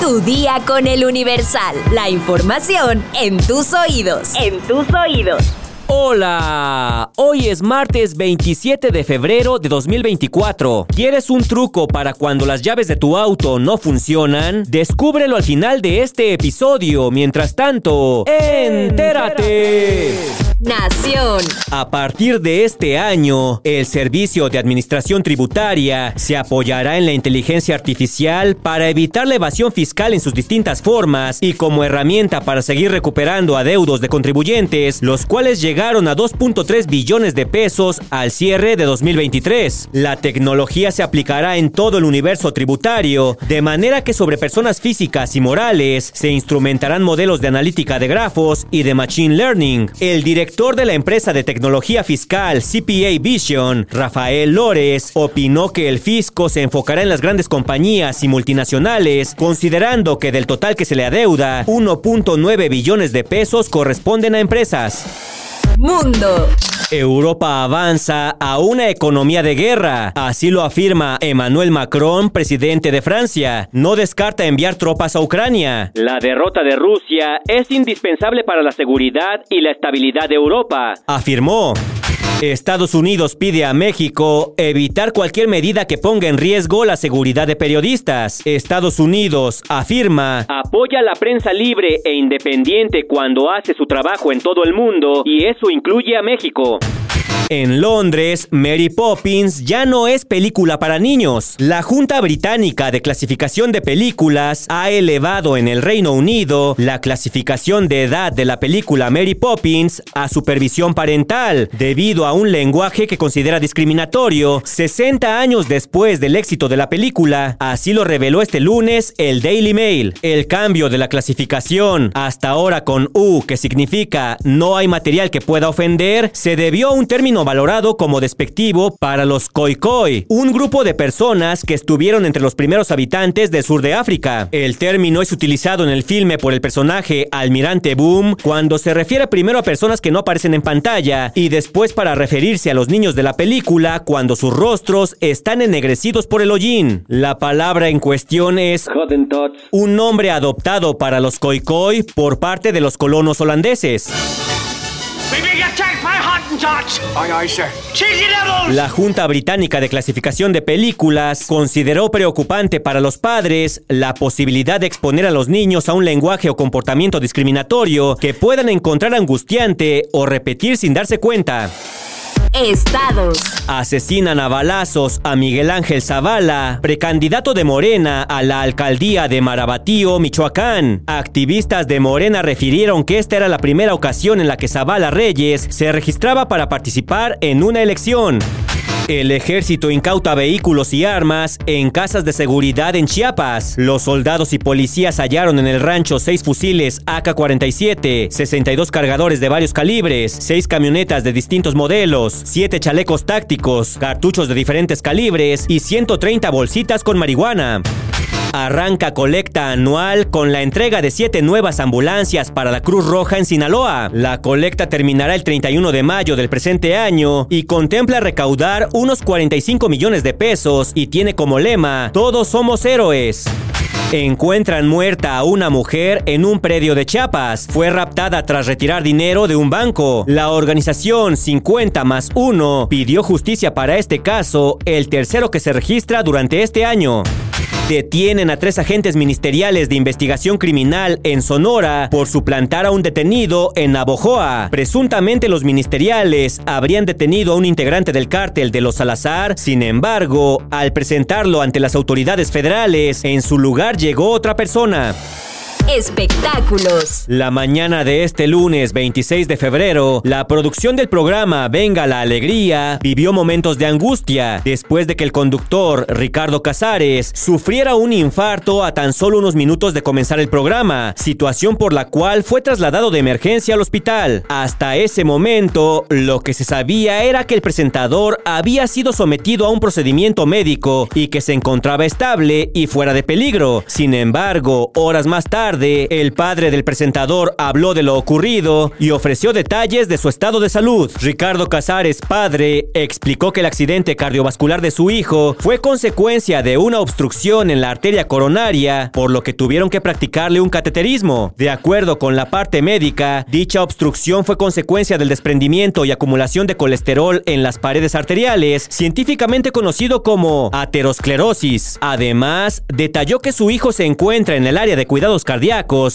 Tu día con el Universal. La información en tus oídos. En tus oídos. Hola, hoy es martes 27 de febrero de 2024. ¿Quieres un truco para cuando las llaves de tu auto no funcionan? Descúbrelo al final de este episodio. Mientras tanto, entérate. Nación. A partir de este año, el Servicio de Administración Tributaria se apoyará en la inteligencia artificial para evitar la evasión fiscal en sus distintas formas y como herramienta para seguir recuperando adeudos de contribuyentes, los cuales llegaron a 2.3 billones de pesos al cierre de 2023. La tecnología se aplicará en todo el universo tributario, de manera que sobre personas físicas y morales se instrumentarán modelos de analítica de grafos y de machine learning. El director director de la empresa de tecnología fiscal CPA Vision, Rafael Lores, opinó que el fisco se enfocará en las grandes compañías y multinacionales, considerando que del total que se le adeuda, 1.9 billones de pesos corresponden a empresas. Mundo. Europa avanza a una economía de guerra, así lo afirma Emmanuel Macron, presidente de Francia. No descarta enviar tropas a Ucrania. La derrota de Rusia es indispensable para la seguridad y la estabilidad de Europa, afirmó. Estados Unidos pide a México evitar cualquier medida que ponga en riesgo la seguridad de periodistas. Estados Unidos afirma apoya la prensa libre e independiente cuando hace su trabajo en todo el mundo y eso incluye a México. En Londres, Mary Poppins ya no es película para niños. La Junta Británica de Clasificación de Películas ha elevado en el Reino Unido la clasificación de edad de la película Mary Poppins a supervisión parental, debido a un lenguaje que considera discriminatorio 60 años después del éxito de la película. Así lo reveló este lunes el Daily Mail. El cambio de la clasificación, hasta ahora con U, que significa no hay material que pueda ofender, se debió a un término valorado como despectivo para los Khoikhoi, un grupo de personas que estuvieron entre los primeros habitantes del sur de África. El término es utilizado en el filme por el personaje Almirante Boom cuando se refiere primero a personas que no aparecen en pantalla y después para referirse a los niños de la película cuando sus rostros están ennegrecidos por el hollín. La palabra en cuestión es un nombre adoptado para los Khoikhoi por parte de los colonos holandeses. La Junta Británica de Clasificación de Películas consideró preocupante para los padres la posibilidad de exponer a los niños a un lenguaje o comportamiento discriminatorio que puedan encontrar angustiante o repetir sin darse cuenta. Estados. Asesinan a balazos a Miguel Ángel Zavala, precandidato de Morena a la alcaldía de Marabatío, Michoacán. Activistas de Morena refirieron que esta era la primera ocasión en la que Zavala Reyes se registraba para participar en una elección. El ejército incauta vehículos y armas en casas de seguridad en Chiapas. Los soldados y policías hallaron en el rancho seis fusiles AK-47, 62 cargadores de varios calibres, seis camionetas de distintos modelos, siete chalecos tácticos, cartuchos de diferentes calibres y 130 bolsitas con marihuana. Arranca colecta anual con la entrega de siete nuevas ambulancias para la Cruz Roja en Sinaloa. La colecta terminará el 31 de mayo del presente año y contempla recaudar unos 45 millones de pesos y tiene como lema Todos somos héroes. Encuentran muerta a una mujer en un predio de Chiapas. Fue raptada tras retirar dinero de un banco. La organización 50 más 1 pidió justicia para este caso, el tercero que se registra durante este año. Detienen a tres agentes ministeriales de investigación criminal en Sonora por suplantar a un detenido en Navojoa. Presuntamente los ministeriales habrían detenido a un integrante del cártel de los Salazar. Sin embargo, al presentarlo ante las autoridades federales, en su lugar llegó otra persona. Espectáculos. La mañana de este lunes 26 de febrero, la producción del programa Venga la Alegría vivió momentos de angustia después de que el conductor Ricardo Casares sufriera un infarto a tan solo unos minutos de comenzar el programa, situación por la cual fue trasladado de emergencia al hospital. Hasta ese momento, lo que se sabía era que el presentador había sido sometido a un procedimiento médico y que se encontraba estable y fuera de peligro. Sin embargo, horas más tarde, el padre del presentador habló de lo ocurrido y ofreció detalles de su estado de salud. Ricardo Casares, padre, explicó que el accidente cardiovascular de su hijo fue consecuencia de una obstrucción en la arteria coronaria, por lo que tuvieron que practicarle un cateterismo. De acuerdo con la parte médica, dicha obstrucción fue consecuencia del desprendimiento y acumulación de colesterol en las paredes arteriales, científicamente conocido como aterosclerosis. Además, detalló que su hijo se encuentra en el área de cuidados cardíacos,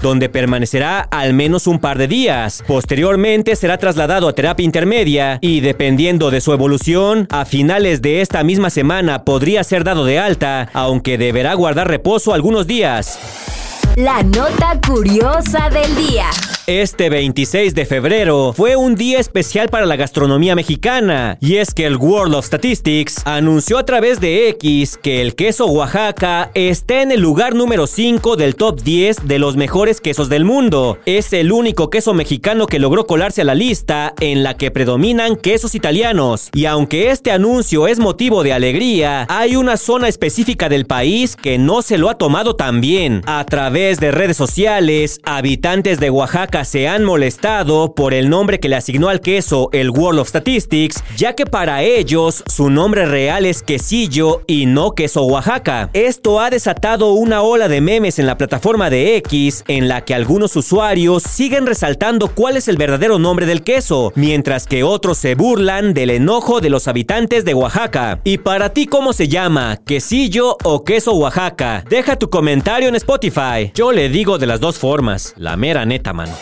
donde permanecerá al menos un par de días. Posteriormente será trasladado a terapia intermedia y dependiendo de su evolución, a finales de esta misma semana podría ser dado de alta, aunque deberá guardar reposo algunos días. La nota curiosa del día. Este 26 de febrero fue un día especial para la gastronomía mexicana, y es que el World of Statistics anunció a través de X que el queso Oaxaca está en el lugar número 5 del top 10 de los mejores quesos del mundo. Es el único queso mexicano que logró colarse a la lista en la que predominan quesos italianos. Y aunque este anuncio es motivo de alegría, hay una zona específica del país que no se lo ha tomado tan bien. A través de redes sociales, habitantes de Oaxaca se han molestado por el nombre que le asignó al queso el World of Statistics, ya que para ellos su nombre real es quesillo y no queso Oaxaca. Esto ha desatado una ola de memes en la plataforma de X en la que algunos usuarios siguen resaltando cuál es el verdadero nombre del queso, mientras que otros se burlan del enojo de los habitantes de Oaxaca. ¿Y para ti cómo se llama? ¿Quesillo o queso Oaxaca? Deja tu comentario en Spotify. Yo le digo de las dos formas, la mera neta, mano.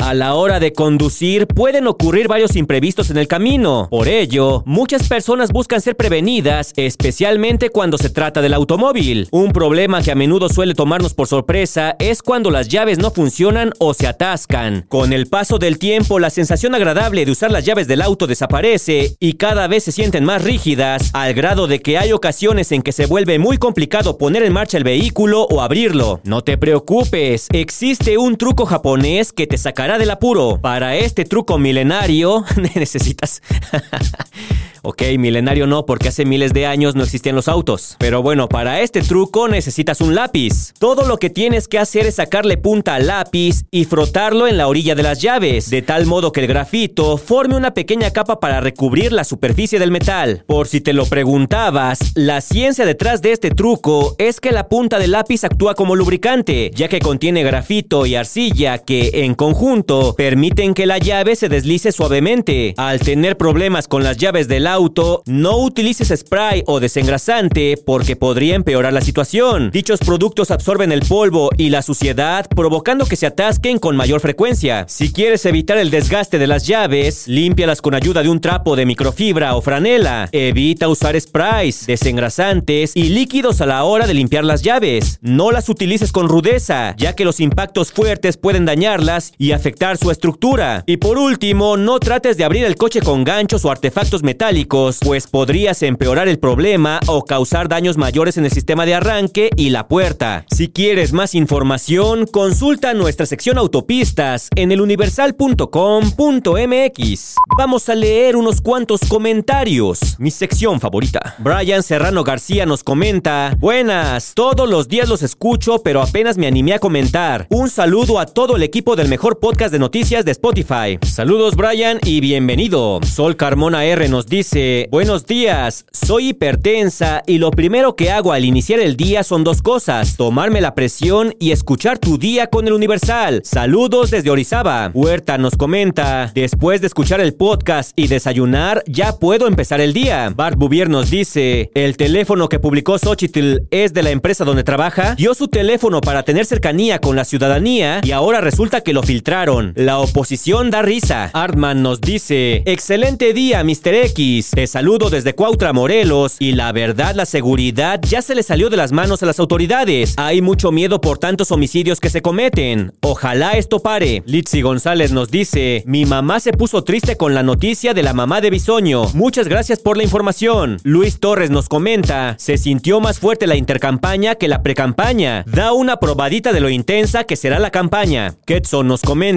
A la hora de conducir pueden ocurrir varios imprevistos en el camino. Por ello, muchas personas buscan ser prevenidas, especialmente cuando se trata del automóvil. Un problema que a menudo suele tomarnos por sorpresa es cuando las llaves no funcionan o se atascan. Con el paso del tiempo, la sensación agradable de usar las llaves del auto desaparece y cada vez se sienten más rígidas, al grado de que hay ocasiones en que se vuelve muy complicado poner en marcha el vehículo o abrirlo. No te preocupes, existe un truco japonés que te sacará del apuro. Para este truco milenario necesitas... Ok, milenario no, porque hace miles de años no existían los autos. Pero bueno, para este truco necesitas un lápiz. Todo lo que tienes que hacer es sacarle punta al lápiz y frotarlo en la orilla de las llaves, de tal modo que el grafito forme una pequeña capa para recubrir la superficie del metal. Por si te lo preguntabas, la ciencia detrás de este truco es que la punta del lápiz actúa como lubricante, ya que contiene grafito y arcilla que, en conjunto, permiten que la llave se deslice suavemente. Al tener problemas con las llaves del auto, no utilices spray o desengrasante porque podría empeorar la situación. Dichos productos absorben el polvo y la suciedad, provocando que se atasquen con mayor frecuencia. Si quieres evitar el desgaste de las llaves, límpialas con ayuda de un trapo de microfibra o franela. Evita usar sprays, desengrasantes y líquidos a la hora de limpiar las llaves. No las utilices con rudeza, ya que los impactos fuertes pueden dañarlas y su estructura. Y por último, no trates de abrir el coche con ganchos o artefactos metálicos pues podrías empeorar el problema o causar daños mayores en el sistema de arranque y la puerta. Si quieres más información, consulta nuestra sección autopistas en eluniversal.com.mx. Vamos a leer unos cuantos comentarios. Mi sección favorita. Brian Serrano García nos comenta, buenas, todos los días los escucho, pero apenas me animé a comentar. Un saludo a todo el equipo del mejor de noticias de Spotify. Saludos Brian y bienvenido. Sol Carmona R nos dice, dice, buenos días, soy hipertensa y lo primero que hago al iniciar el día son dos cosas, tomarme la presión y escuchar tu día con el Universal. Saludos desde Orizaba. Huerta nos comenta, después de escuchar el podcast y desayunar, ya puedo empezar el día. Bart Bouvier nos dice, el teléfono que publicó Xochitl es de la empresa donde trabaja, dio su teléfono para tener cercanía con la ciudadanía y ahora resulta que lo filtraron. La oposición da risa. Artman nos dice, excelente día, Mr. X. Te saludo desde Cuautla, Morelos, y la verdad, la seguridad ya se le salió de las manos a las autoridades. Hay mucho miedo por tantos homicidios que se cometen. Ojalá esto pare. Litsi González nos dice, mi mamá se puso triste con la noticia de la mamá de Bisoño. Muchas gracias por la información. Luis Torres nos comenta, se sintió más fuerte la intercampaña que la precampaña. Da una probadita de lo intensa que será la campaña. Ketson nos comenta,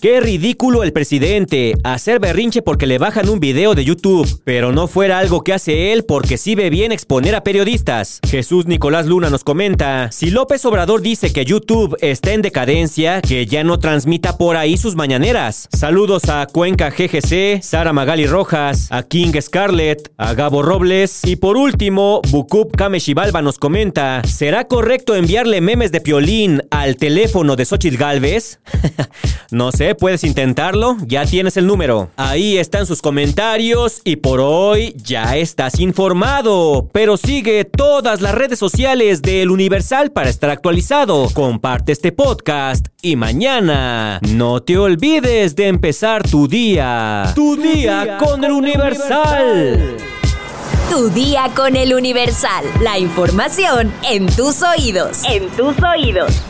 qué ridículo el presidente, hacer berrinche porque le bajan un video de YouTube, pero no fuera algo que hace él porque sí ve bien exponer a periodistas. Jesús Nicolás Luna nos comenta, si López Obrador dice que YouTube está en decadencia, que ya no transmita por ahí sus mañaneras. Saludos a Cuenca GGC, Sara Magali Rojas, a King Scarlett, a Gabo Robles y por último, Bukup Kameshibalba nos comenta, ¿será correcto enviarle memes de piolín al teléfono de Xochitl Galvez? no sé, puedes intentarlo, ya tienes el número. Ahí están sus comentarios y por hoy ya estás informado, pero sigue todas las redes sociales del Universal para estar actualizado. Comparte este podcast y mañana no te olvides de empezar tu día. Tu, día, con, el Universal. Tu día con el Universal. La información en tus oídos. En tus oídos.